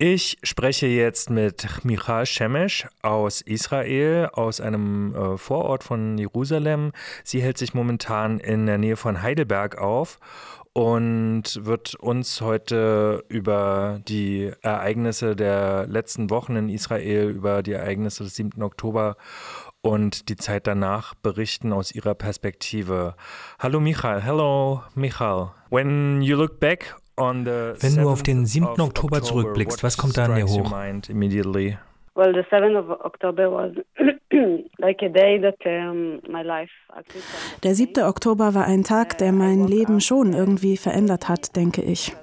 Ich spreche jetzt mit Michal Shemesh aus Israel, aus einem äh, Vorort von Jerusalem. Sie hält sich momentan in der Nähe von Heidelberg auf und wird uns heute über die Ereignisse der letzten Wochen in Israel, über die Ereignisse des 7. Oktober und die Zeit danach berichten aus ihrer Perspektive. Hallo Michal, hello Michal. When you look back wenn du auf den 7. Oktober zurückblickst, was kommt da an dir hoch? Der 7. Oktober war ein Tag, der mein Leben schon irgendwie verändert hat, denke ich.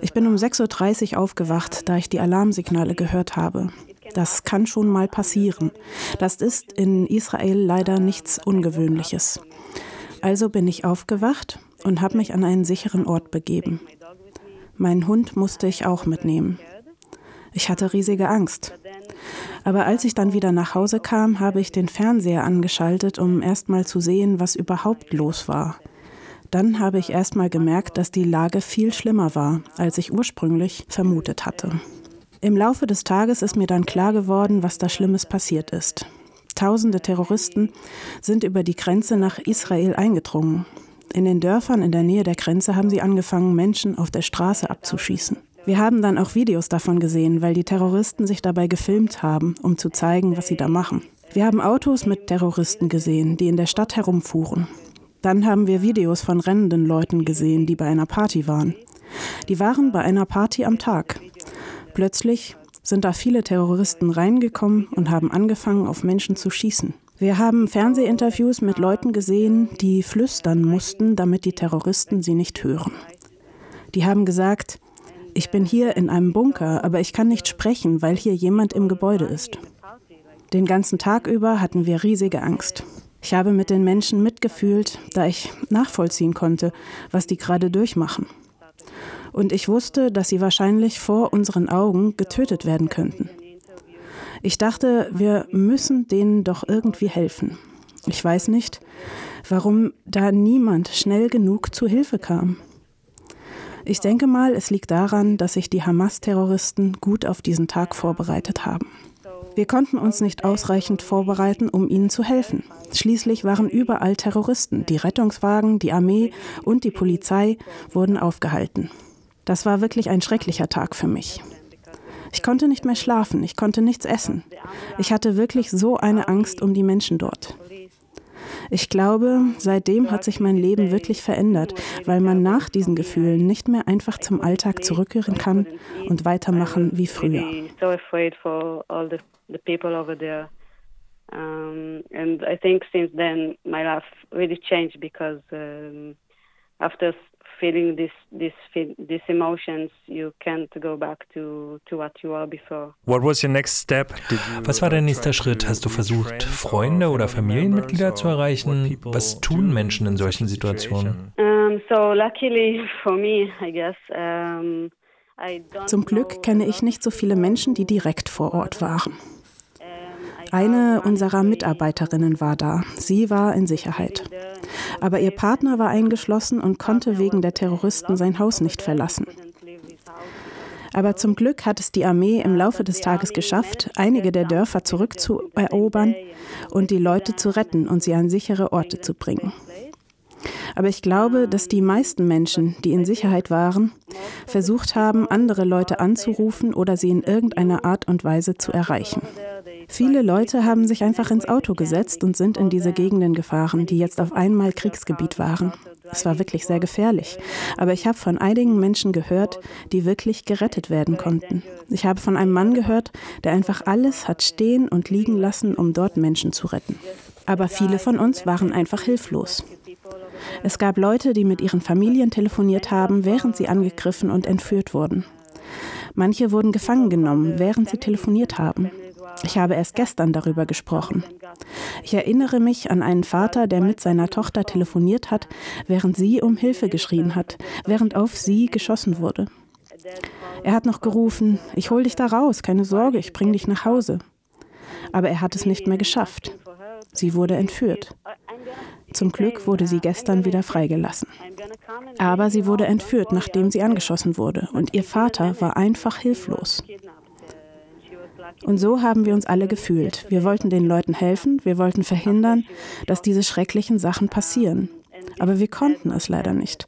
Ich bin um 6.30 Uhr aufgewacht, da ich die Alarmsignale gehört habe. Das kann schon mal passieren. Das ist in Israel leider nichts Ungewöhnliches. Also bin ich aufgewacht und habe mich an einen sicheren Ort begeben. Meinen Hund musste ich auch mitnehmen. Ich hatte riesige Angst. Aber als ich dann wieder nach Hause kam, habe ich den Fernseher angeschaltet, um erst mal zu sehen, was überhaupt los war. Dann habe ich erst mal gemerkt, dass die Lage viel schlimmer war, als ich ursprünglich vermutet hatte. Im Laufe des Tages ist mir dann klar geworden, was da Schlimmes passiert ist. Tausende Terroristen sind über die Grenze nach Israel eingedrungen. In den Dörfern in der Nähe der Grenze haben sie angefangen, Menschen auf der Straße abzuschießen. Wir haben dann auch Videos davon gesehen, weil die Terroristen sich dabei gefilmt haben, um zu zeigen, was sie da machen. Wir haben Autos mit Terroristen gesehen, die in der Stadt herumfuhren. Dann haben wir Videos von rennenden Leuten gesehen, die bei einer Party waren. Die waren bei einer Party am Tag. Plötzlich sind da viele Terroristen reingekommen und haben angefangen, auf Menschen zu schießen. Wir haben Fernsehinterviews mit Leuten gesehen, die flüstern mussten, damit die Terroristen sie nicht hören. Die haben gesagt, ich bin hier in einem Bunker, aber ich kann nicht sprechen, weil hier jemand im Gebäude ist. Den ganzen Tag über hatten wir riesige Angst. Ich habe mit den Menschen mitgefühlt, da ich nachvollziehen konnte, was die gerade durchmachen. Und ich wusste, dass sie wahrscheinlich vor unseren Augen getötet werden könnten. Ich dachte, wir müssen denen doch irgendwie helfen. Ich weiß nicht, warum da niemand schnell genug zu Hilfe kam. Ich denke mal, es liegt daran, dass sich die Hamas-Terroristen gut auf diesen Tag vorbereitet haben. Wir konnten uns nicht ausreichend vorbereiten, um ihnen zu helfen. Schließlich waren überall Terroristen. Die Rettungswagen, die Armee und die Polizei wurden aufgehalten. Das war wirklich ein schrecklicher Tag für mich. Ich konnte nicht mehr schlafen, ich konnte nichts essen. Ich hatte wirklich so eine Angst um die Menschen dort. Ich glaube, seitdem hat sich mein Leben wirklich verändert, weil man nach diesen Gefühlen nicht mehr einfach zum Alltag zurückkehren kann und weitermachen wie früher. Um, and I think since then my life really changed because um, after feeling this this these emotions you can't go back to to what you were before. What was your next step? Was war dein nächster Schritt? hast du versucht Freunde oder Familienmitglieder zu erreichen? was tun Menschen in solchen Situationen? um, so luckily for me I guess um, zum Glück kenne ich nicht so viele Menschen, die direkt vor Ort waren. Eine unserer Mitarbeiterinnen war da. Sie war in Sicherheit. Aber ihr Partner war eingeschlossen und konnte wegen der Terroristen sein Haus nicht verlassen. Aber zum Glück hat es die Armee im Laufe des Tages geschafft, einige der Dörfer zurückzuerobern und die Leute zu retten und sie an sichere Orte zu bringen. Aber ich glaube, dass die meisten Menschen, die in Sicherheit waren, versucht haben, andere Leute anzurufen oder sie in irgendeiner Art und Weise zu erreichen. Viele Leute haben sich einfach ins Auto gesetzt und sind in diese Gegenden gefahren, die jetzt auf einmal Kriegsgebiet waren. Es war wirklich sehr gefährlich. Aber ich habe von einigen Menschen gehört, die wirklich gerettet werden konnten. Ich habe von einem Mann gehört, der einfach alles hat stehen und liegen lassen, um dort Menschen zu retten. Aber viele von uns waren einfach hilflos. Es gab Leute, die mit ihren Familien telefoniert haben, während sie angegriffen und entführt wurden. Manche wurden gefangen genommen, während sie telefoniert haben. Ich habe erst gestern darüber gesprochen. Ich erinnere mich an einen Vater, der mit seiner Tochter telefoniert hat, während sie um Hilfe geschrien hat, während auf sie geschossen wurde. Er hat noch gerufen, ich hol dich da raus, keine Sorge, ich bring dich nach Hause. Aber er hat es nicht mehr geschafft. Sie wurde entführt. Zum Glück wurde sie gestern wieder freigelassen. Aber sie wurde entführt, nachdem sie angeschossen wurde, und ihr Vater war einfach hilflos. Und so haben wir uns alle gefühlt. Wir wollten den Leuten helfen, wir wollten verhindern, dass diese schrecklichen Sachen passieren. Aber wir konnten es leider nicht.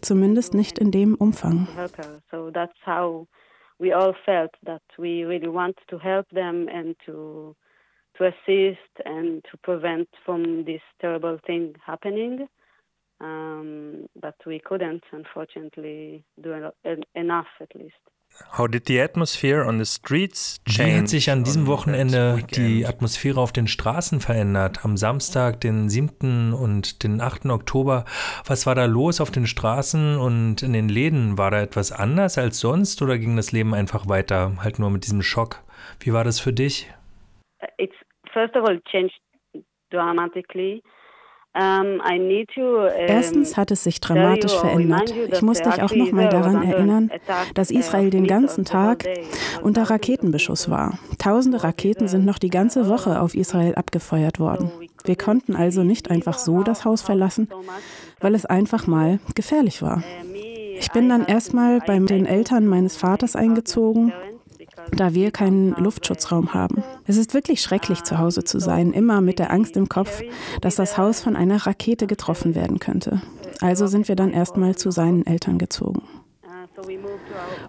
Zumindest nicht in dem Umfang. we all felt that we really want to help them and to to assist and to prevent from this terrible thing happening. Um, but we couldn't, unfortunately, do enough at least. How did the atmosphere on the streets change Wie hat sich an diesem Wochenende die Atmosphäre auf den Straßen verändert? Am Samstag, den 7. und den 8. Oktober, was war da los auf den Straßen und in den Läden? War da etwas anders als sonst oder ging das Leben einfach weiter, halt nur mit diesem Schock? Wie war das für dich? It's first of all changed dramatically. Erstens hat es sich dramatisch verändert. Ich muss dich auch noch mal daran erinnern, dass Israel den ganzen Tag unter Raketenbeschuss war. Tausende Raketen sind noch die ganze Woche auf Israel abgefeuert worden. Wir konnten also nicht einfach so das Haus verlassen, weil es einfach mal gefährlich war. Ich bin dann erstmal bei den Eltern meines Vaters eingezogen da wir keinen Luftschutzraum haben. Es ist wirklich schrecklich, zu Hause zu sein, immer mit der Angst im Kopf, dass das Haus von einer Rakete getroffen werden könnte. Also sind wir dann erstmal zu seinen Eltern gezogen.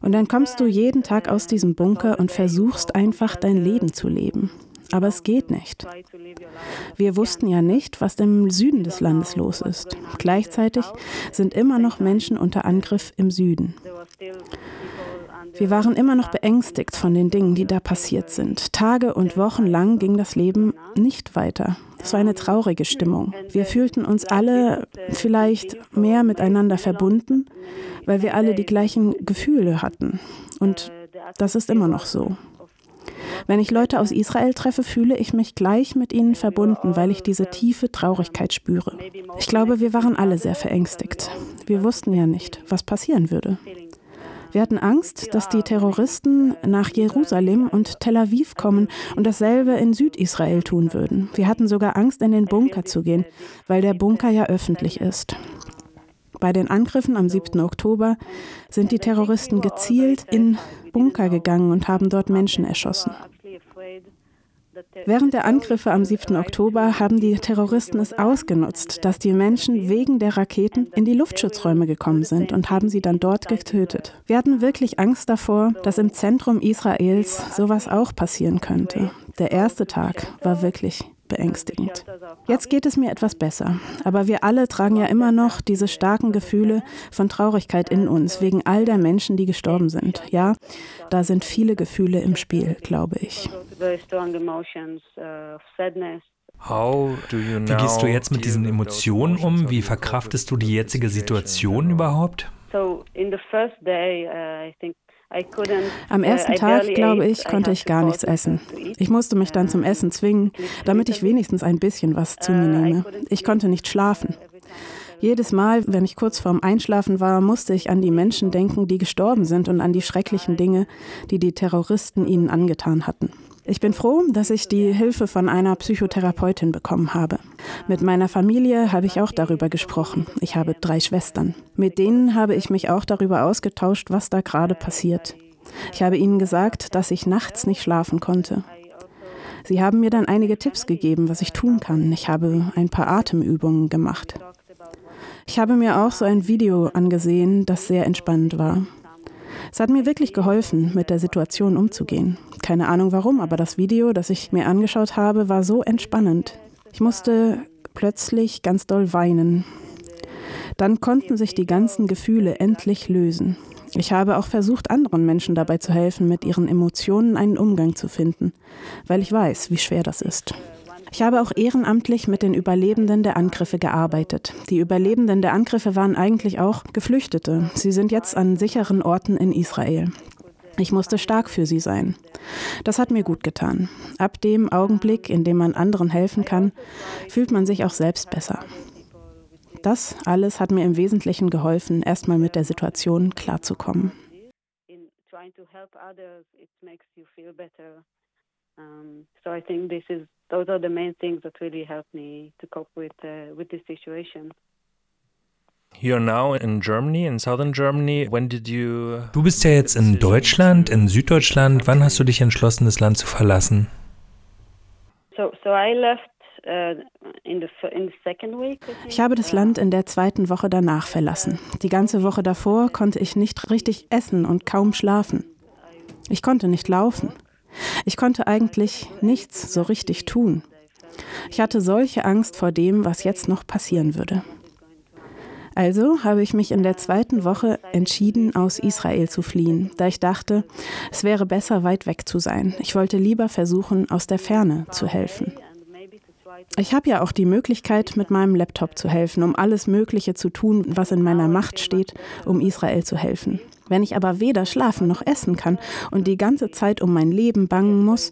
Und dann kommst du jeden Tag aus diesem Bunker und versuchst einfach dein Leben zu leben. Aber es geht nicht. Wir wussten ja nicht, was im Süden des Landes los ist. Gleichzeitig sind immer noch Menschen unter Angriff im Süden. Wir waren immer noch beängstigt von den Dingen, die da passiert sind. Tage und Wochen lang ging das Leben nicht weiter. Es war eine traurige Stimmung. Wir fühlten uns alle vielleicht mehr miteinander verbunden, weil wir alle die gleichen Gefühle hatten. Und das ist immer noch so. Wenn ich Leute aus Israel treffe, fühle ich mich gleich mit ihnen verbunden, weil ich diese tiefe Traurigkeit spüre. Ich glaube, wir waren alle sehr verängstigt. Wir wussten ja nicht, was passieren würde. Wir hatten Angst, dass die Terroristen nach Jerusalem und Tel Aviv kommen und dasselbe in Südisrael tun würden. Wir hatten sogar Angst, in den Bunker zu gehen, weil der Bunker ja öffentlich ist. Bei den Angriffen am 7. Oktober sind die Terroristen gezielt in Bunker gegangen und haben dort Menschen erschossen. Während der Angriffe am 7. Oktober haben die Terroristen es ausgenutzt, dass die Menschen wegen der Raketen in die Luftschutzräume gekommen sind und haben sie dann dort getötet. Wir hatten wirklich Angst davor, dass im Zentrum Israels sowas auch passieren könnte. Der erste Tag war wirklich beängstigend. Jetzt geht es mir etwas besser, aber wir alle tragen ja immer noch diese starken Gefühle von Traurigkeit in uns, wegen all der Menschen, die gestorben sind. Ja, da sind viele Gefühle im Spiel, glaube ich. Wie gehst du jetzt mit diesen Emotionen um? Wie verkraftest du die jetzige Situation überhaupt? Uh, am uh, ersten Tag, glaube ich, konnte ich gar nichts essen. Ich musste mich dann zum Essen zwingen, damit ich wenigstens ein bisschen was zu mir nehme. Ich konnte nicht schlafen. Jedes Mal, wenn ich kurz vorm Einschlafen war, musste ich an die Menschen denken, die gestorben sind und an die schrecklichen Dinge, die die Terroristen ihnen angetan hatten. Ich bin froh, dass ich die Hilfe von einer Psychotherapeutin bekommen habe. Mit meiner Familie habe ich auch darüber gesprochen. Ich habe drei Schwestern. Mit denen habe ich mich auch darüber ausgetauscht, was da gerade passiert. Ich habe ihnen gesagt, dass ich nachts nicht schlafen konnte. Sie haben mir dann einige Tipps gegeben, was ich tun kann. Ich habe ein paar Atemübungen gemacht. Ich habe mir auch so ein Video angesehen, das sehr entspannend war. Es hat mir wirklich geholfen, mit der Situation umzugehen. Keine Ahnung warum, aber das Video, das ich mir angeschaut habe, war so entspannend. Ich musste plötzlich ganz doll weinen. Dann konnten sich die ganzen Gefühle endlich lösen. Ich habe auch versucht, anderen Menschen dabei zu helfen, mit ihren Emotionen einen Umgang zu finden, weil ich weiß, wie schwer das ist. Ich habe auch ehrenamtlich mit den Überlebenden der Angriffe gearbeitet. Die Überlebenden der Angriffe waren eigentlich auch Geflüchtete. Sie sind jetzt an sicheren Orten in Israel. Ich musste stark für sie sein. Das hat mir gut getan. Ab dem Augenblick, in dem man anderen helfen kann, fühlt man sich auch selbst besser. Das alles hat mir im Wesentlichen geholfen, erstmal mit der Situation klarzukommen. So I think this is those are the main things that really help me to cope with with this situation. You're now in Germany, in southern Germany. When did you Du bist ja jetzt in Deutschland, in Süddeutschland. Wann hast du dich entschlossen, das Land zu verlassen? So so I left ich habe das Land in der zweiten Woche danach verlassen. Die ganze Woche davor konnte ich nicht richtig essen und kaum schlafen. Ich konnte nicht laufen. Ich konnte eigentlich nichts so richtig tun. Ich hatte solche Angst vor dem, was jetzt noch passieren würde. Also habe ich mich in der zweiten Woche entschieden, aus Israel zu fliehen, da ich dachte, es wäre besser, weit weg zu sein. Ich wollte lieber versuchen, aus der Ferne zu helfen. Ich habe ja auch die Möglichkeit, mit meinem Laptop zu helfen, um alles Mögliche zu tun, was in meiner Macht steht, um Israel zu helfen. Wenn ich aber weder schlafen noch essen kann und die ganze Zeit um mein Leben bangen muss,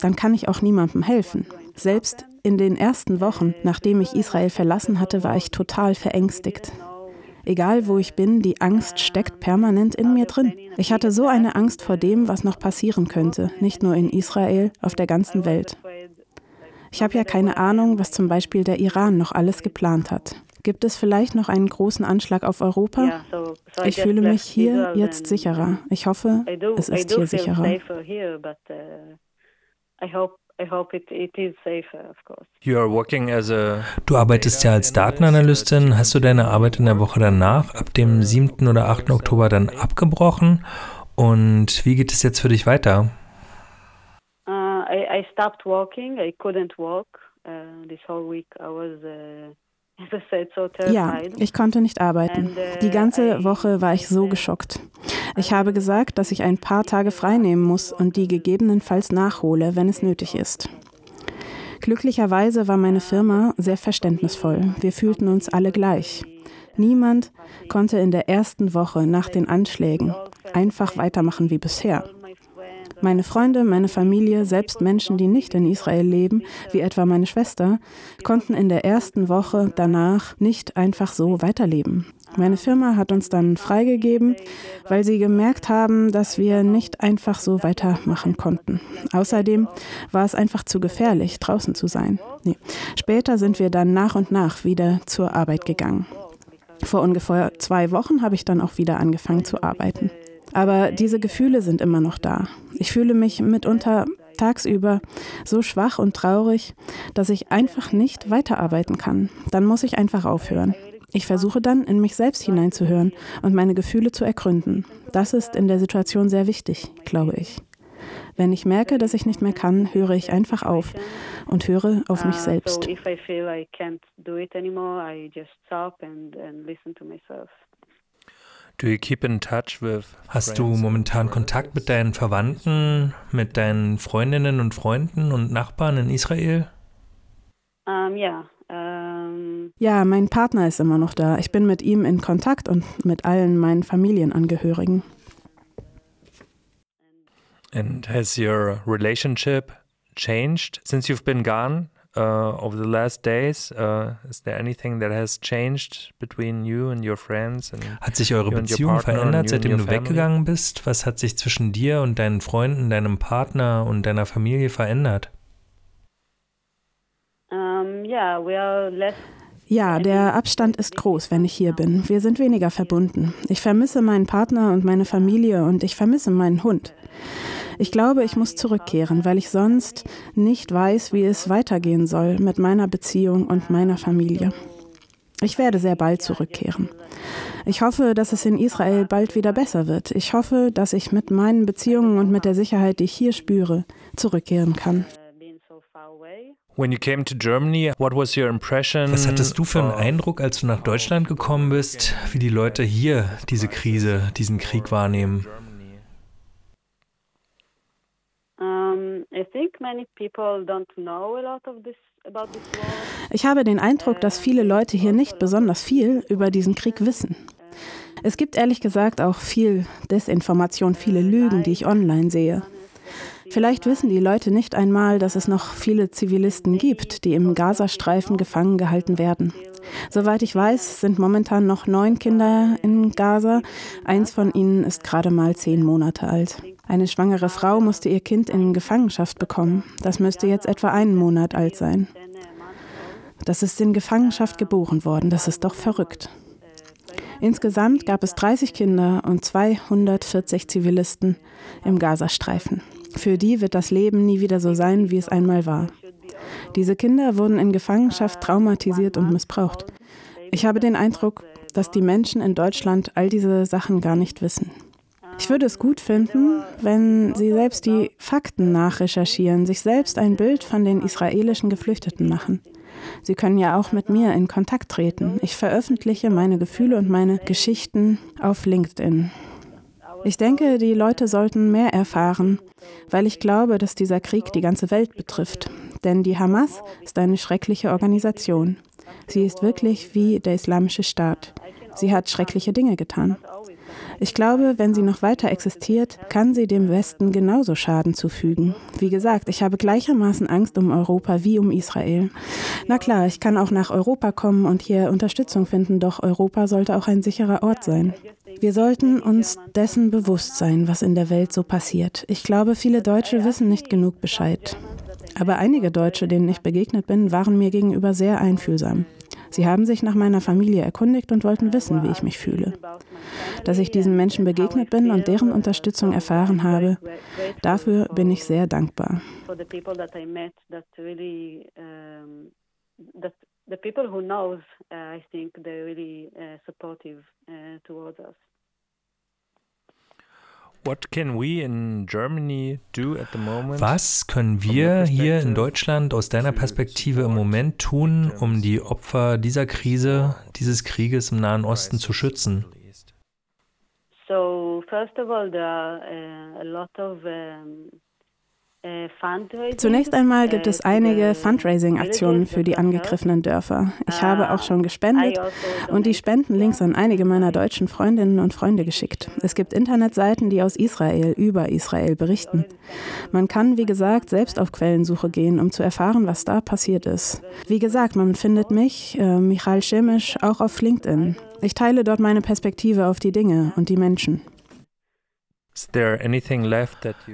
dann kann ich auch niemandem helfen. Selbst in den ersten Wochen, nachdem ich Israel verlassen hatte, war ich total verängstigt. Egal wo ich bin, die Angst steckt permanent in mir drin. Ich hatte so eine Angst vor dem, was noch passieren könnte, nicht nur in Israel, auf der ganzen Welt. Ich habe ja keine Ahnung, was zum Beispiel der Iran noch alles geplant hat. Gibt es vielleicht noch einen großen Anschlag auf Europa? Ich fühle mich hier jetzt sicherer. Ich hoffe, es ist hier sicherer. Du arbeitest ja als Datenanalystin. Hast du deine Arbeit in der Woche danach, ab dem 7. oder 8. Oktober, dann abgebrochen? Und wie geht es jetzt für dich weiter? I, stopped walking. I couldn't walk uh, this whole week. I was uh, ja, ich konnte nicht arbeiten. Uh, Die ganze Woche war ich so geschockt. Ich habe gesagt, dass ich ein paar Tage freinehmen muss und die gegebenenfalls nachhole, wenn es nötig ist. Glücklicherweise war meine Firma sehr verständnisvoll. Wir fühlten uns alle gleich. Niemand konnte in der ersten Woche nach den Anschlägen einfach weitermachen wie bisher. Meine Freunde, meine Familie, selbst Menschen, die nicht in Israel leben, wie etwa meine Schwester, konnten in der ersten Woche danach nicht einfach so weiterleben. Meine Firma hat uns dann freigegeben, weil sie gemerkt haben, dass wir nicht einfach so weitermachen konnten. Außerdem war es einfach zu gefährlich, draußen zu sein. Nee. Später sind wir dann nach und nach wieder zur Arbeit gegangen. Vor ungefähr zwei Wochen habe ich dann auch wieder angefangen zu arbeiten. Aber diese Gefühle sind immer noch da. Ich fühle mich mitunter tagsüber so schwach und traurig, dass ich einfach nicht weiterarbeiten kann. Dann muss ich einfach aufhören. Ich versuche dann, in mich selbst hineinzuhören und meine Gefühle zu ergründen. Das ist in der Situation sehr wichtig, glaube ich. Wenn ich merke, dass ich nicht mehr kann, höre ich einfach auf und höre auf mich selbst. Hast du momentan Kontakt mit deinen Verwandten, mit deinen Freundinnen und Freunden und Nachbarn in Israel? Um, ja. Um ja, mein Partner ist immer noch da. Ich bin mit ihm in Kontakt und mit allen meinen Familienangehörigen. And has your relationship changed since you've been gone? Uh, over the last days? Uh, is there anything that has changed between you and your friends? And hat sich eure Beziehung verändert, seitdem du weggegangen bist? Was hat sich zwischen dir und deinen Freunden, deinem Partner und deiner Familie verändert? Um, yeah, we are less ja, der Abstand ist groß, wenn ich hier bin. Wir sind weniger verbunden. Ich vermisse meinen Partner und meine Familie und ich vermisse meinen Hund. Ich glaube, ich muss zurückkehren, weil ich sonst nicht weiß, wie es weitergehen soll mit meiner Beziehung und meiner Familie. Ich werde sehr bald zurückkehren. Ich hoffe, dass es in Israel bald wieder besser wird. Ich hoffe, dass ich mit meinen Beziehungen und mit der Sicherheit, die ich hier spüre, zurückkehren kann. Was hattest du für einen Eindruck, als du nach Deutschland gekommen bist, wie die Leute hier diese Krise, diesen Krieg wahrnehmen? Ich habe den Eindruck, dass viele Leute hier nicht besonders viel über diesen Krieg wissen. Es gibt ehrlich gesagt auch viel Desinformation, viele Lügen, die ich online sehe. Vielleicht wissen die Leute nicht einmal, dass es noch viele Zivilisten gibt, die im Gazastreifen gefangen gehalten werden. Soweit ich weiß, sind momentan noch neun Kinder in Gaza. Eins von ihnen ist gerade mal zehn Monate alt. Eine schwangere Frau musste ihr Kind in Gefangenschaft bekommen. Das müsste jetzt etwa einen Monat alt sein. Das ist in Gefangenschaft geboren worden. Das ist doch verrückt. Insgesamt gab es 30 Kinder und 240 Zivilisten im Gazastreifen. Für die wird das Leben nie wieder so sein, wie es einmal war. Diese Kinder wurden in Gefangenschaft traumatisiert und missbraucht. Ich habe den Eindruck, dass die Menschen in Deutschland all diese Sachen gar nicht wissen. Ich würde es gut finden, wenn Sie selbst die Fakten nachrecherchieren, sich selbst ein Bild von den israelischen Geflüchteten machen. Sie können ja auch mit mir in Kontakt treten. Ich veröffentliche meine Gefühle und meine Geschichten auf LinkedIn. Ich denke, die Leute sollten mehr erfahren, weil ich glaube, dass dieser Krieg die ganze Welt betrifft. Denn die Hamas ist eine schreckliche Organisation. Sie ist wirklich wie der Islamische Staat. Sie hat schreckliche Dinge getan. Ich glaube, wenn sie noch weiter existiert, kann sie dem Westen genauso Schaden zufügen. Wie gesagt, ich habe gleichermaßen Angst um Europa wie um Israel. Na klar, ich kann auch nach Europa kommen und hier Unterstützung finden, doch Europa sollte auch ein sicherer Ort sein. Wir sollten uns dessen bewusst sein, was in der Welt so passiert. Ich glaube, viele Deutsche wissen nicht genug Bescheid. Aber einige Deutsche, denen ich begegnet bin, waren mir gegenüber sehr einfühlsam. Sie haben sich nach meiner Familie erkundigt und wollten wissen, wie ich mich fühle. Dass ich diesen Menschen begegnet bin und deren Unterstützung erfahren habe, dafür bin ich sehr dankbar. The people who knows, uh, I think they're really uh, supportive uh, towards us. Was können wir hier in Deutschland aus deiner Perspektive im Moment tun, um die Opfer dieser Krise, dieses Krieges im Nahen Osten zu schützen? So, first of all, there are uh, a lot of um, Zunächst einmal gibt es einige Fundraising-Aktionen für die angegriffenen Dörfer. Ich habe auch schon gespendet und die Spendenlinks an einige meiner deutschen Freundinnen und Freunde geschickt. Es gibt Internetseiten, die aus Israel über Israel berichten. Man kann, wie gesagt, selbst auf Quellensuche gehen, um zu erfahren, was da passiert ist. Wie gesagt, man findet mich, äh, Michael Schemisch, auch auf LinkedIn. Ich teile dort meine Perspektive auf die Dinge und die Menschen.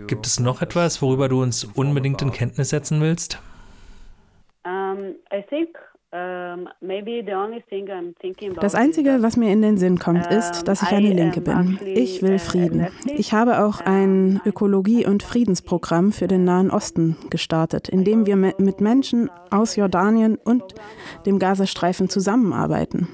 Gibt es noch etwas, worüber du uns unbedingt in Kenntnis setzen willst? Das Einzige, was mir in den Sinn kommt, ist, dass ich eine Linke bin. Ich will Frieden. Ich habe auch ein Ökologie- und Friedensprogramm für den Nahen Osten gestartet, in dem wir mit Menschen aus Jordanien und dem Gazastreifen zusammenarbeiten.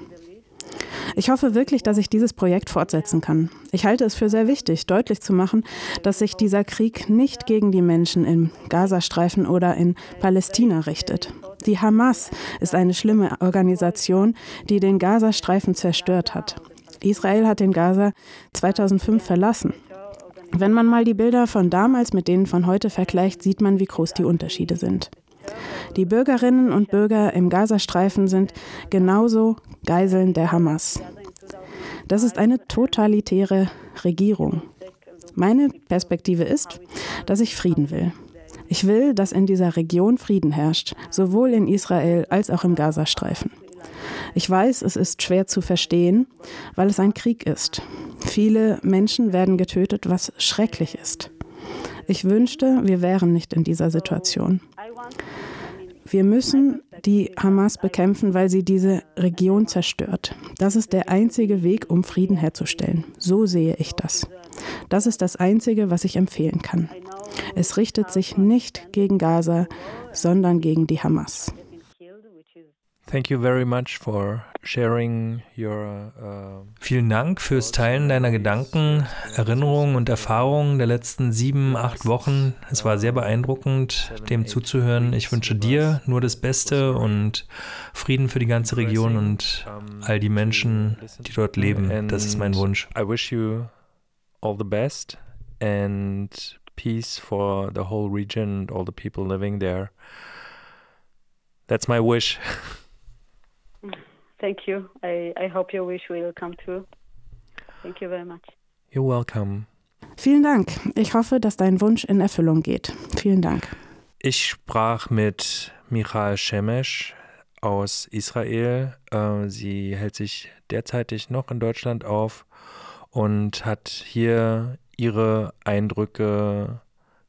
Ich hoffe wirklich, dass ich dieses Projekt fortsetzen kann. Ich halte es für sehr wichtig, deutlich zu machen, dass sich dieser Krieg nicht gegen die Menschen im Gazastreifen oder in Palästina richtet. Die Hamas ist eine schlimme Organisation, die den Gazastreifen zerstört hat. Israel hat den Gaza 2005 verlassen. Wenn man mal die Bilder von damals mit denen von heute vergleicht, sieht man, wie groß die Unterschiede sind. Die Bürgerinnen und Bürger im Gazastreifen sind genauso Geiseln der Hamas. Das ist eine totalitäre Regierung. Meine Perspektive ist, dass ich Frieden will. Ich will, dass in dieser Region Frieden herrscht, sowohl in Israel als auch im Gazastreifen. Ich weiß, es ist schwer zu verstehen, weil es ein Krieg ist. Viele Menschen werden getötet, was schrecklich ist. Ich wünschte, wir wären nicht in dieser Situation. Wir müssen die Hamas bekämpfen, weil sie diese Region zerstört. Das ist der einzige Weg, um Frieden herzustellen. So sehe ich das. Das ist das Einzige, was ich empfehlen kann. Es richtet sich nicht gegen Gaza, sondern gegen die Hamas. Thank you very much for sharing your, uh, Vielen Dank fürs Teilen deiner Gedanken, Erinnerungen und Erfahrungen der letzten sieben, acht Wochen. Es war sehr beeindruckend, dem zuzuhören. Ich wünsche dir nur das Beste und Frieden für die ganze Region und all die Menschen, die dort leben. Das ist mein Wunsch. I wish you all the best and peace for the whole region and all the people living there. That's my wish. Thank you. I, I hope your wish will come true. Thank you very much. You're welcome. Vielen Dank. Ich hoffe, dass dein Wunsch in Erfüllung geht. Vielen Dank. Ich sprach mit Michal Shemesh aus Israel. Äh, sie hält sich derzeitig noch in Deutschland auf und hat hier Ihre Eindrücke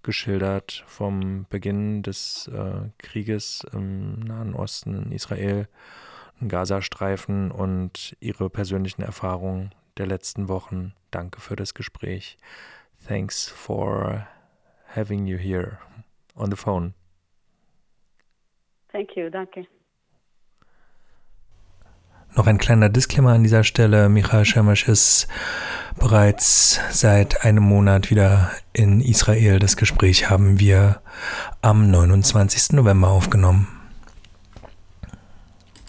geschildert vom Beginn des äh, Krieges im Nahen Osten, in Israel, Gazastreifen und Ihre persönlichen Erfahrungen der letzten Wochen. Danke für das Gespräch. Thanks for having you here on the phone. Thank you, danke. Noch ein kleiner Disclaimer an dieser Stelle. Michael Schemisch ist bereits seit einem Monat wieder in Israel. Das Gespräch haben wir am 29. November aufgenommen.